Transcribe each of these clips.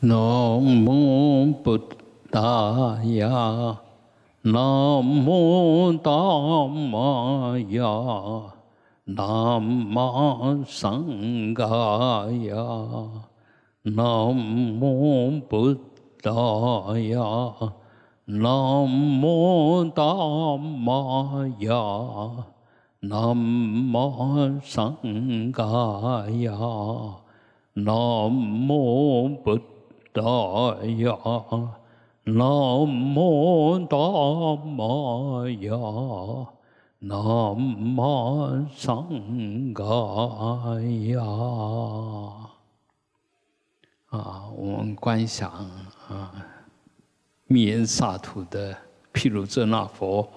南无布达雅，南无达玛雅，南无僧伽雅，南无布达雅，南无达玛雅，南无僧伽，南无布。大呀，南无大玛呀，南无僧伽呀。啊，我们观想啊，密严萨土的毗卢遮那佛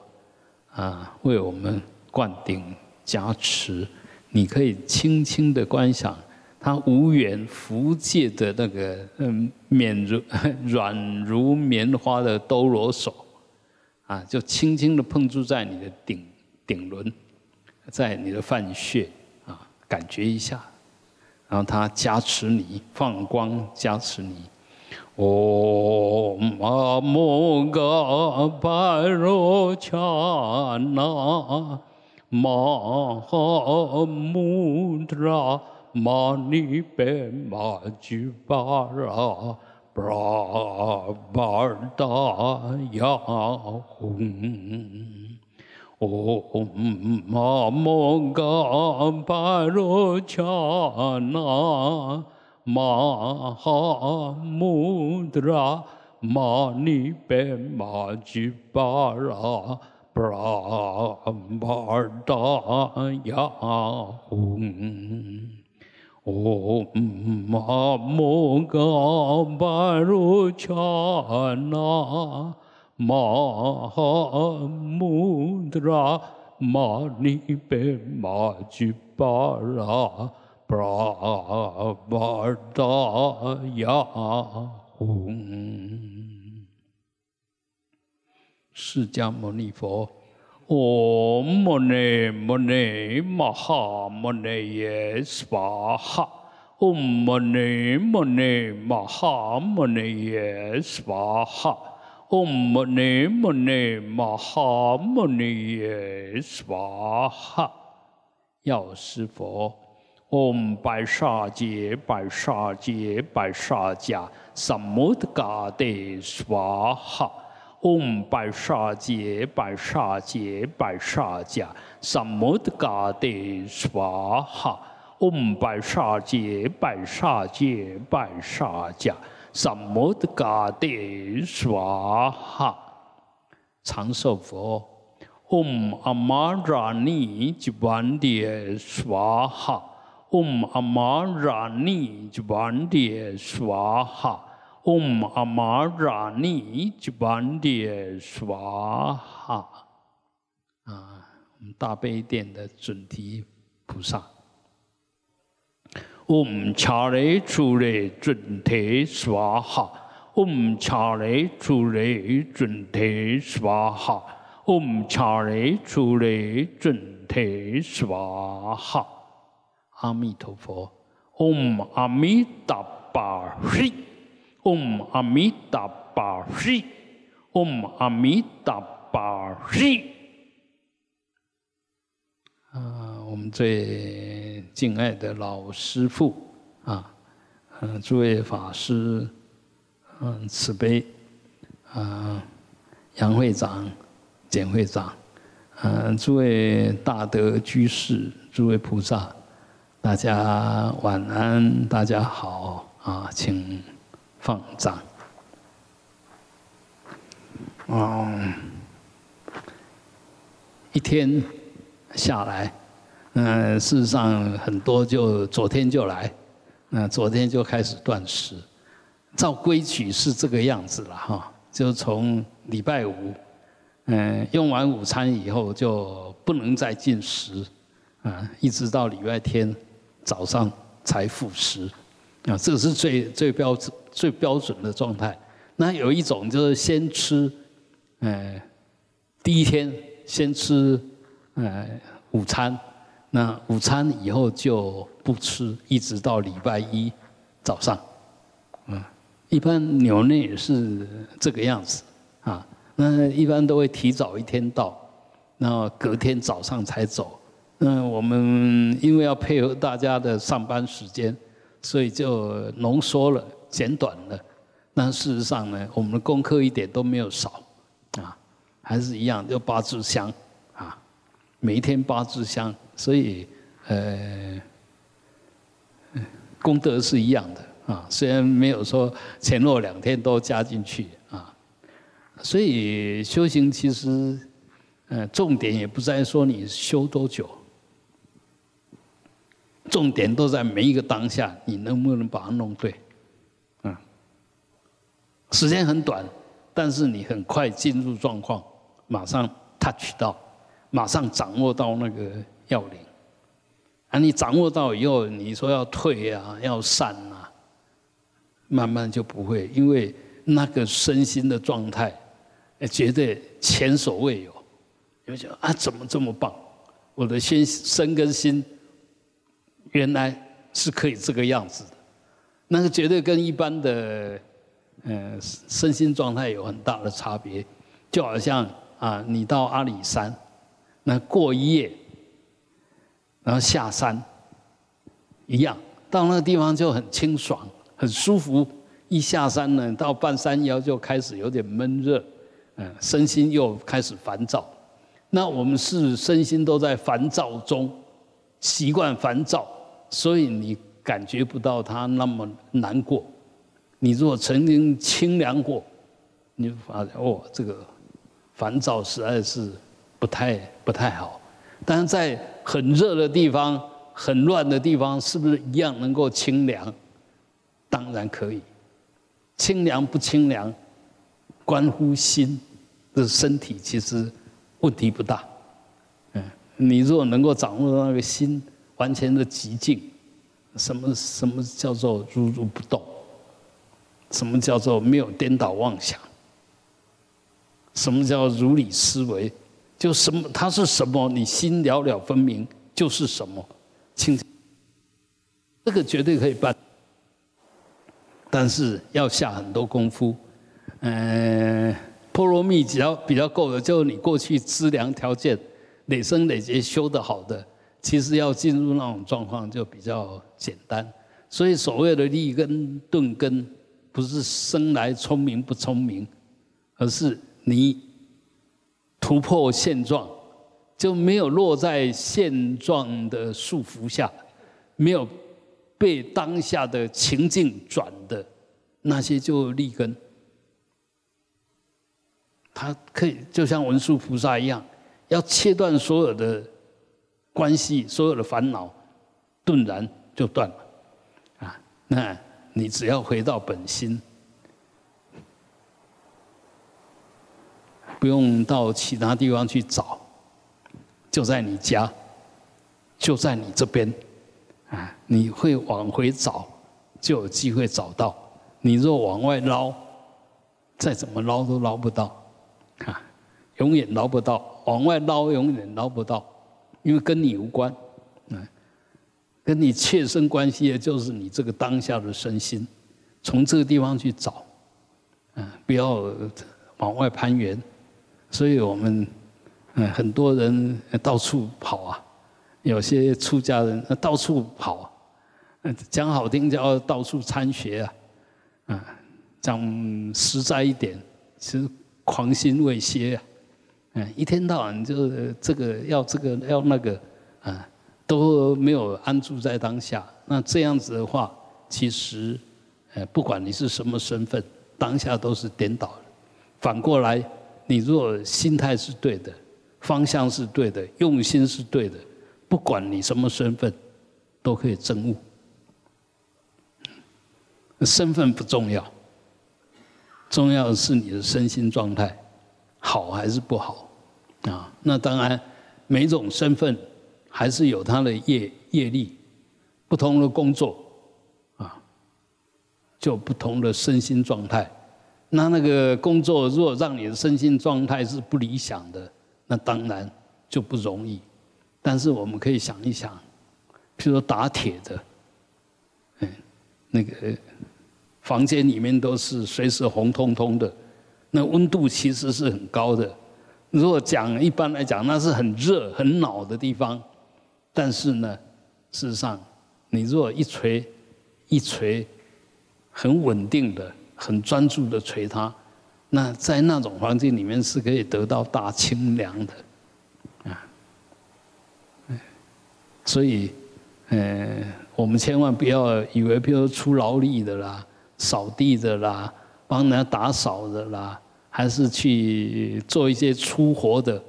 啊，为我们灌顶加持。你可以轻轻的观想。他无缘福界的那个嗯，绵如 软如棉花的兜罗手，啊，就轻轻的碰触在你的顶顶轮，在你的饭穴啊，感觉一下，然后他加持你，放光加持你。哦，阿摩嘎巴罗恰那，玛哈穆达。玛尼贝玛吉巴拉布拉巴达雅嗡玛摩嘎巴罗恰那玛哈穆达拉玛尼贝玛吉巴拉布拉巴达雅吽。唵嘛摩嘎巴罗恰那玛哈穆达拉玛尼贝玛吉巴拉布拉巴达雅吽，释迦牟尼佛。唵摩尼摩尼玛哈摩尼耶娑哈，唵摩尼摩尼玛哈摩尼耶娑哈，唵摩尼摩尼玛哈摩尼耶娑哈。药师佛，唵白沙杰白沙杰白沙迦萨摩德嘎德娑哈。嗡白沙杰白沙杰白沙迦萨摩德嘎德娑哈。嗡白沙杰白沙杰白沙迦萨摩德嘎德娑哈。长寿佛。嗡阿玛拉尼吉班迭娑哈。嗡阿玛拉尼吉班迭娑哈。嗡阿玛拉尼吉班迭娑哈啊，大悲殿的准提菩萨。嗡恰雷出雷准提娑哈，嗡恰雷出雷准提娑哈，嗡恰雷出雷准提娑哈。阿弥陀佛，嗡阿弥嗡阿弥达巴西，嗡阿弥达巴西。啊，我们最敬爱的老师父啊，嗯，诸位法师，嗯，慈悲，啊，杨会长、简会长，嗯，诸位大德居士、诸位菩萨，大家晚安，大家好啊，请。放掌。嗯，一天下来，嗯，事实上很多就昨天就来，嗯，昨天就开始断食，照规矩是这个样子了哈，就从礼拜五，嗯，用完午餐以后就不能再进食，啊，一直到礼拜天早上才复食。啊，这个是最最标准、最标准的状态。那有一种就是先吃，呃，第一天先吃，呃，午餐。那午餐以后就不吃，一直到礼拜一早上，嗯，一般扭内是这个样子啊，那一般都会提早一天到，然后隔天早上才走。那我们因为要配合大家的上班时间，所以就浓缩了、简短了。那事实上呢，我们的功课一点都没有少，啊，还是一样，就八支香，啊，每一天八支香，所以呃，功德是一样的。啊，虽然没有说前后两天都加进去。啊，所以修行其实，呃，重点也不在说你修多久，重点都在每一个当下，你能不能把它弄对，时间很短，但是你很快进入状况，马上 touch 到，马上掌握到那个要领，啊，你掌握到以后，你说要退啊，要散啊。慢慢就不会，因为那个身心的状态，绝对前所未有。有想啊，怎么这么棒？我的心身跟心，原来是可以这个样子的。那个绝对跟一般的，呃，身心状态有很大的差别。就好像啊，你到阿里山，那过一夜，然后下山，一样，到那个地方就很清爽。很舒服，一下山呢，到半山腰就开始有点闷热，嗯，身心又开始烦躁。那我们是身心都在烦躁中，习惯烦躁，所以你感觉不到它那么难过。你如果曾经清凉过，你就发现哦，这个烦躁实在是不太不太好。但是在很热的地方、很乱的地方，是不是一样能够清凉？当然可以，清凉不清凉，关乎心的身体，其实问题不大。嗯，你如果能够掌握到那个心完全的极静，什么什么叫做如如不动？什么叫做没有颠倒妄想？什么叫如理思维？就什么它是什么？你心了了分明就是什么？清，这个绝对可以办。但是要下很多功夫，嗯，波罗蜜只要比较够的，就是你过去资粮条件累生累劫修得好的，其实要进入那种状况就比较简单。所以所谓的立根顿根，不是生来聪明不聪明，而是你突破现状，就没有落在现状的束缚下，没有。被当下的情境转的那些就立根，他可以就像文殊菩萨一样，要切断所有的关系，所有的烦恼，顿然就断了。啊，那你只要回到本心，不用到其他地方去找，就在你家，就在你这边。啊，你会往回找，就有机会找到。你若往外捞，再怎么捞都捞不到，啊，永远捞不到。往外捞永远捞不到，因为跟你无关，嗯，跟你切身关系的就是你这个当下的身心。从这个地方去找，嗯，不要往外攀援。所以我们，嗯，很多人到处跑啊。有些出家人到处跑啊，讲好听叫到处参学啊，啊，讲实在一点，其实狂心未歇啊，嗯，一天到晚就这个要这个要那个，啊，都没有安住在当下。那这样子的话，其实，呃，不管你是什么身份，当下都是颠倒的。反过来，你若心态是对的，方向是对的，用心是对的。不管你什么身份，都可以证悟。身份不重要，重要的是你的身心状态好还是不好啊？那当然，每种身份还是有他的业业力，不同的工作啊，就不同的身心状态。那那个工作如果让你的身心状态是不理想的，那当然就不容易。但是我们可以想一想，譬如说打铁的，嗯，那个房间里面都是随时红彤彤的，那温度其实是很高的。如果讲一般来讲，那是很热、很恼的地方。但是呢，事实上，你如果一锤一锤，很稳定的、很专注的锤它，那在那种环境里面是可以得到大清凉的，啊，所以，呃，我们千万不要以为，比如出劳力的啦、扫地的啦、帮人家打扫的啦，还是去做一些粗活的，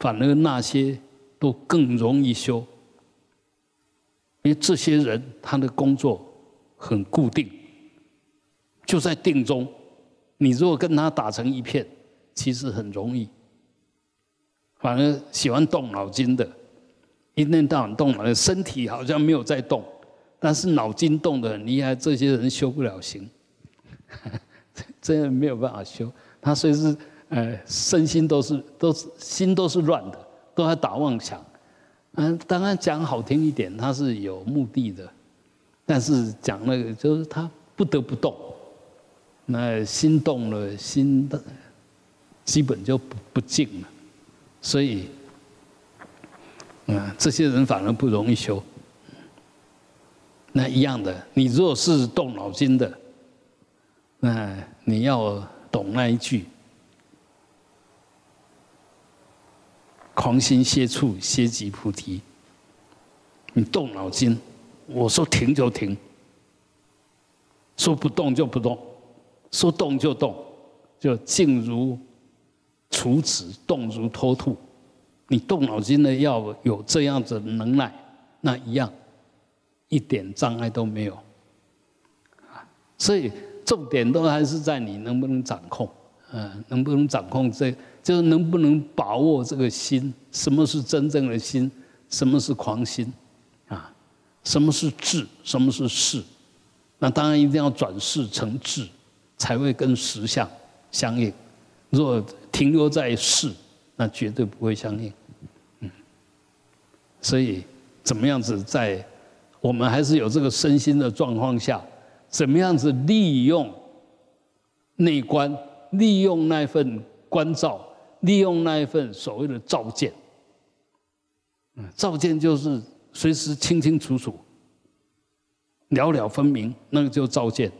反而那些都更容易修。因为这些人他的工作很固定，就在定中。你如果跟他打成一片，其实很容易。反而喜欢动脑筋的，一天到晚动脑筋，身体好像没有在动，但是脑筋动得很厉害。这些人修不了行，真的没有办法修。他随时呃身心都是都是心都是乱的，都在打妄想。嗯，当然讲好听一点，他是有目的的，但是讲那个就是他不得不动，那心动了，心的基本就不不静了，所以，嗯，这些人反而不容易修。那一样的，你如果是动脑筋的，那你要懂那一句。狂心歇处，歇即菩提。你动脑筋，我说停就停，说不动就不动，说动就动，就静如处子，动如脱兔。你动脑筋的，要有这样子能耐，那一样一点障碍都没有。所以重点都还是在你能不能掌控，嗯，能不能掌控这。就是能不能把握这个心？什么是真正的心？什么是狂心？啊，什么是智？什么是事？那当然一定要转世成智，才会跟实相相应。若停留在事，那绝对不会相应。嗯，所以怎么样子在我们还是有这个身心的状况下，怎么样子利用内观，利用那份关照。利用那一份所谓的照见，嗯，照见就是随时清清楚楚、了了分明，那个就照见。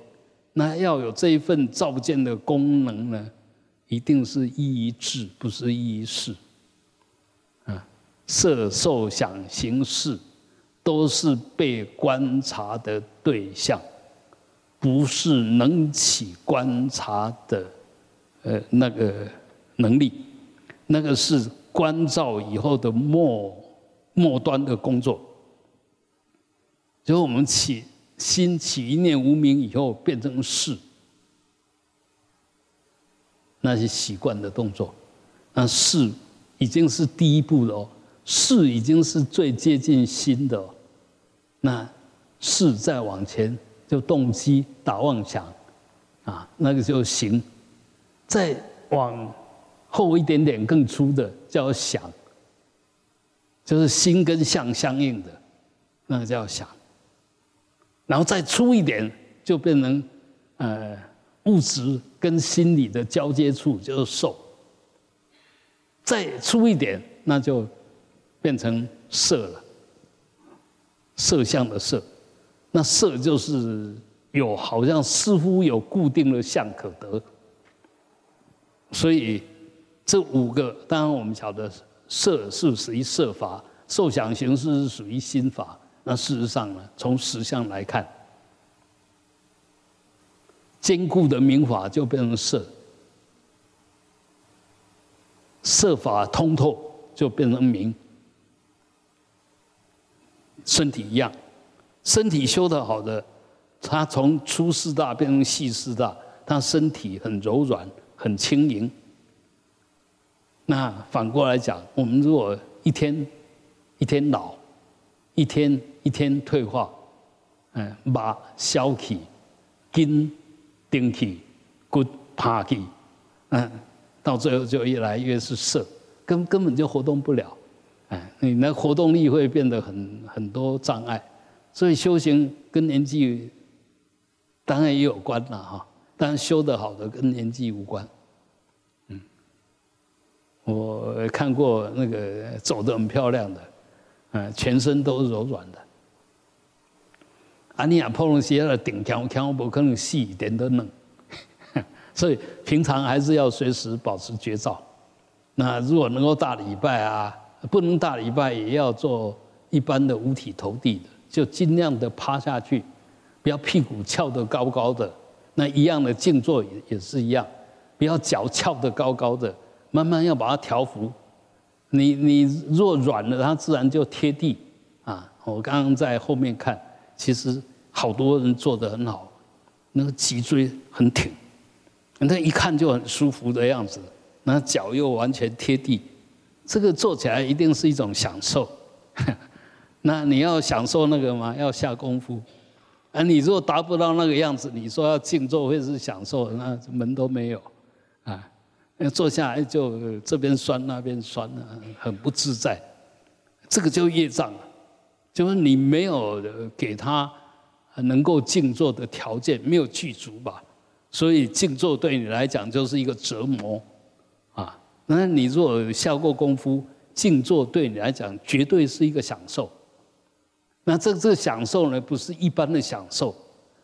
那要有这一份照见的功能呢，一定是一一智，不是一一事。啊，色、受、想、行、识，都是被观察的对象，不是能起观察的，呃，那个能力。那个是关照以后的末末端的工作，就是我们起心起一念无名以后变成事，那些习惯的动作，那事已经是第一步了哦，事已经是最接近心的，那事再往前就动机打妄想，啊，那个就行，再往。后一点点更粗的叫想，就是心跟相相应的，那个叫想。然后再粗一点就变成呃物质跟心理的交接处，就是受。再粗一点那就变成色了，色相的色，那色就是有好像似乎有固定的相可得，所以。这五个，当然我们晓得色是属于色法，受想行识是属于心法。那事实上呢，从实相来看，坚固的明法就变成色，色法通透就变成明。身体一样，身体修得好的，他从粗四大变成细四大，他身体很柔软，很轻盈。那反过来讲，我们如果一天一天老，一天一天退化，嗯，把消气、筋顶气、骨趴气，嗯，到最后就越来越是色，根根本就活动不了，哎，你那活动力会变得很很多障碍，所以修行跟年纪当然也有关了哈。但修得好的跟年纪无关。嗯，我看过那个走得很漂亮的，嗯，全身都是柔软的。啊，你亚破龙鞋的顶强强不可能细一点的冷，所以平常还是要随时保持觉照。那如果能够大礼拜啊，不能大礼拜也要做一般的五体投地的，就尽量的趴下去，不要屁股翘得高高的。那一样的静坐也也是一样，不要脚翘得高高的，慢慢要把它调服。你你若软了，它自然就贴地啊。我刚刚在后面看，其实好多人做得很好，那个脊椎很挺，那一看就很舒服的样子，那脚又完全贴地，这个做起来一定是一种享受。那你要享受那个吗？要下功夫。啊，你如果达不到那个样子，你说要静坐或者是享受，那门都没有，啊，坐下来就这边酸那边酸，很不自在，这个就业障，就是你没有给他能够静坐的条件，没有具足吧，所以静坐对你来讲就是一个折磨，啊，那你如果下过功夫，静坐对你来讲绝对是一个享受。那这这个享受呢，不是一般的享受，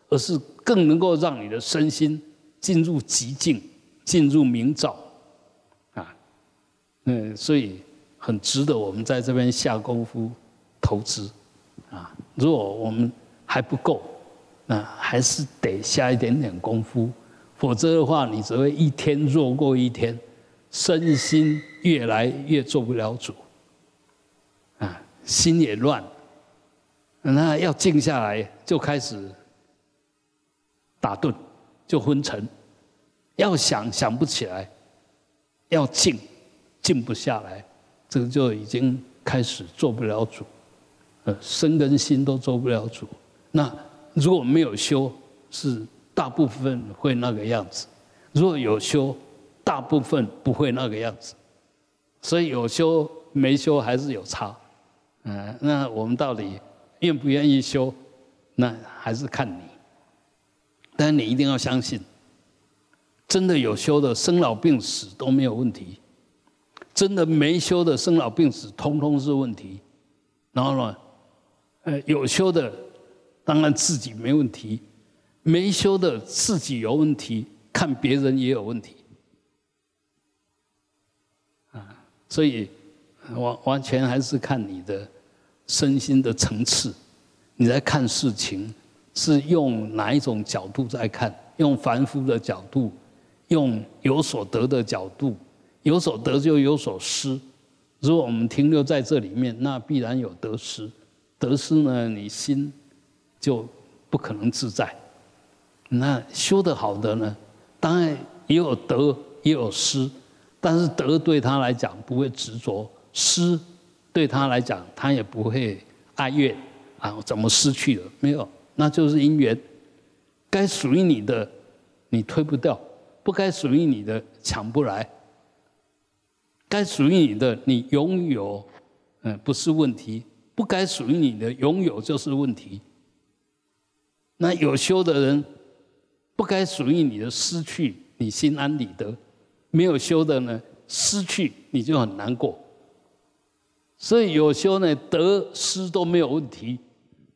而是更能够让你的身心进入极境，进入明照，啊，嗯，所以很值得我们在这边下功夫投资，啊，如果我们还不够，那还是得下一点点功夫，否则的话，你只会一天弱过一天，身心越来越做不了主，啊，心也乱。那要静下来，就开始打盹，就昏沉。要想想不起来，要静，静不下来，这个就已经开始做不了主，呃，身跟心都做不了主。那如果没有修，是大部分会那个样子；如果有修，大部分不会那个样子。所以有修没修还是有差。嗯，那我们到底？愿不愿意修，那还是看你。但你一定要相信，真的有修的生老病死都没有问题；真的没修的生老病死通通是问题。然后呢，呃，有修的当然自己没问题，没修的自己有问题，看别人也有问题。啊，所以完完全还是看你的。身心的层次，你在看事情是用哪一种角度在看？用凡夫的角度，用有所得的角度，有所得就有所失。如果我们停留在这里面，那必然有得失。得失呢，你心就不可能自在。那修得好的呢，当然也有得也有失，但是得对他来讲不会执着，失。对他来讲，他也不会哀怨啊，怎么失去了？没有，那就是因缘。该属于你的，你推不掉；不该属于你的，抢不来。该属于你的，你拥有，嗯，不是问题；不该属于你的，拥有就是问题。那有修的人，不该属于你的失去，你心安理得；没有修的呢，失去你就很难过。所以有修呢，得失都没有问题；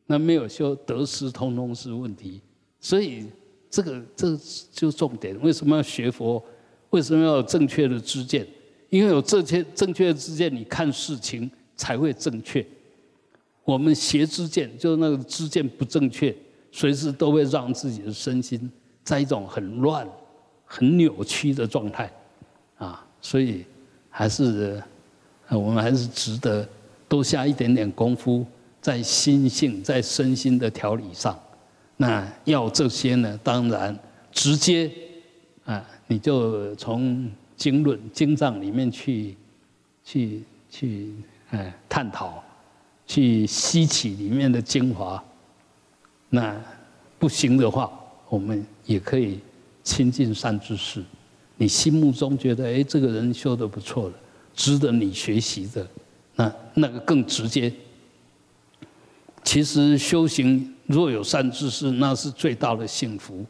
那没有修，得失通通是问题。所以这个这就重点。为什么要学佛？为什么要有正确的知见？因为有这些正确的知见，你看事情才会正确。我们邪知见，就是那个知见不正确，随时都会让自己的身心在一种很乱、很扭曲的状态啊。所以还是。我们还是值得多下一点点功夫，在心性、在身心的调理上。那要这些呢？当然，直接啊，你就从经论、经藏里面去、去、去，哎，探讨，去吸取里面的精华。那不行的话，我们也可以亲近善知识。你心目中觉得，哎，这个人修的不错了。值得你学习的，那那个更直接。其实修行若有善知识，那是最大的幸福，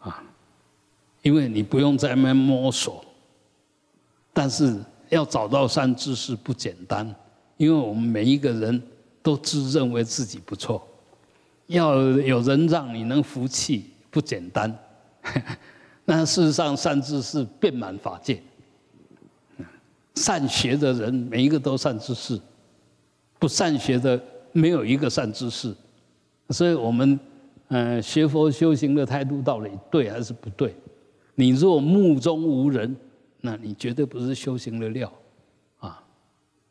啊，因为你不用在那摸索。但是要找到善知识不简单，因为我们每一个人都自认为自己不错，要有人让你能服气不简单。那事实上，善知识遍满法界，善学的人每一个都善知识，不善学的没有一个善知识。所以我们嗯学佛修行的态度到底对还是不对？你若目中无人。那你绝对不是修行的料，啊！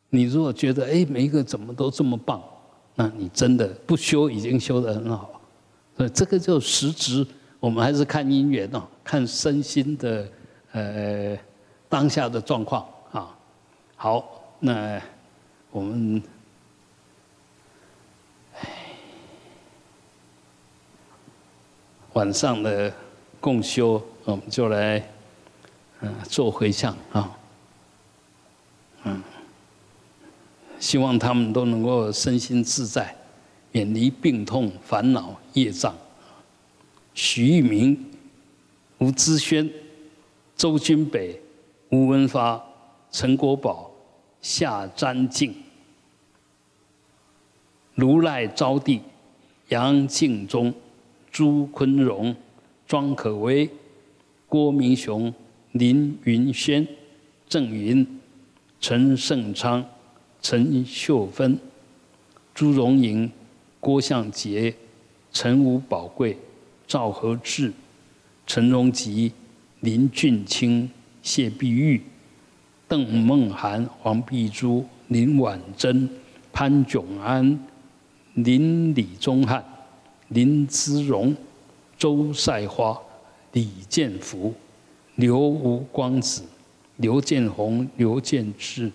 你如果觉得哎，每一个怎么都这么棒，那你真的不修已经修得很好。所以这个就实质，我们还是看因缘哦，看身心的呃当下的状况。好，那我们晚上的共修，我们就来。嗯，做回向啊，嗯，希望他们都能够身心自在，远离病痛、烦恼、业障。许玉明、吴之轩、周君北、吴文发、陈国宝、夏占静、卢赖招娣、杨敬忠、朱坤荣、庄可威、郭明雄。林云轩、郑云、陈胜昌、陈秀芬、朱荣莹、郭向杰、陈武宝贵、赵和志、陈荣吉、林俊清、谢碧玉、邓梦涵、黄碧珠、林婉珍、潘炯安、林李宗汉、林姿荣、周赛花、李建福。刘吴光子、刘建宏、刘建志、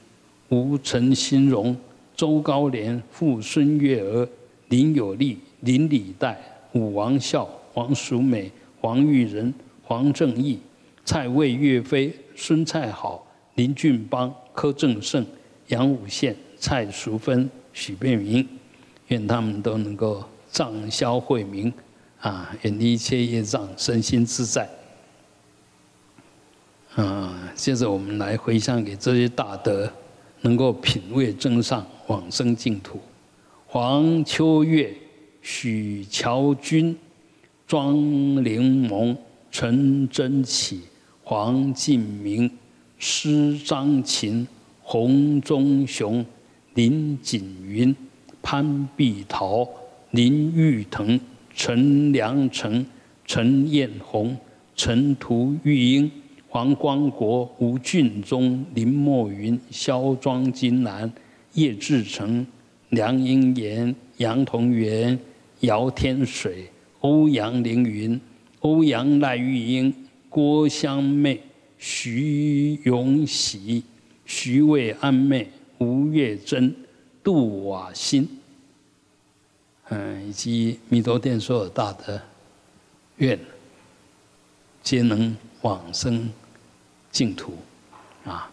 吴陈新荣、周高莲、傅孙月娥、林有利、林李代、武王孝、黄淑美、黄玉仁、黄正义、蔡魏岳飞、孙蔡好、林俊邦、柯正胜、杨武宪、蔡淑芬、许变明，愿他们都能够障消慧明，啊，远离一切业障，身心自在。啊，接着我们来回向给这些大德，能够品味真上往生净土。黄秋月、许乔君、庄灵萌、陈真启、黄进明、施张琴、洪忠雄、林锦云、潘碧桃、林玉腾、陈良成、陈艳红、陈图玉英。黄光国、吴俊忠、林墨云、肖庄金兰、叶志成、梁英岩、杨同元、姚天水、欧阳凌云、欧阳赖玉英、郭香妹、徐永喜、徐卫安妹、吴月珍、杜瓦新，嗯，以及弥陀殿所有大德，愿皆能往生。净土，啊，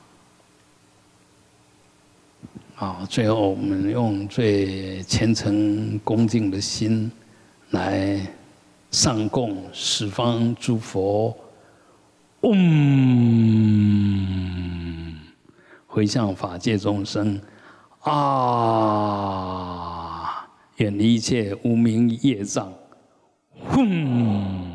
好，最后我们用最虔诚恭敬的心来上供十方诸佛，嗡，回向法界众生，啊，远离一切无名业障，嗡。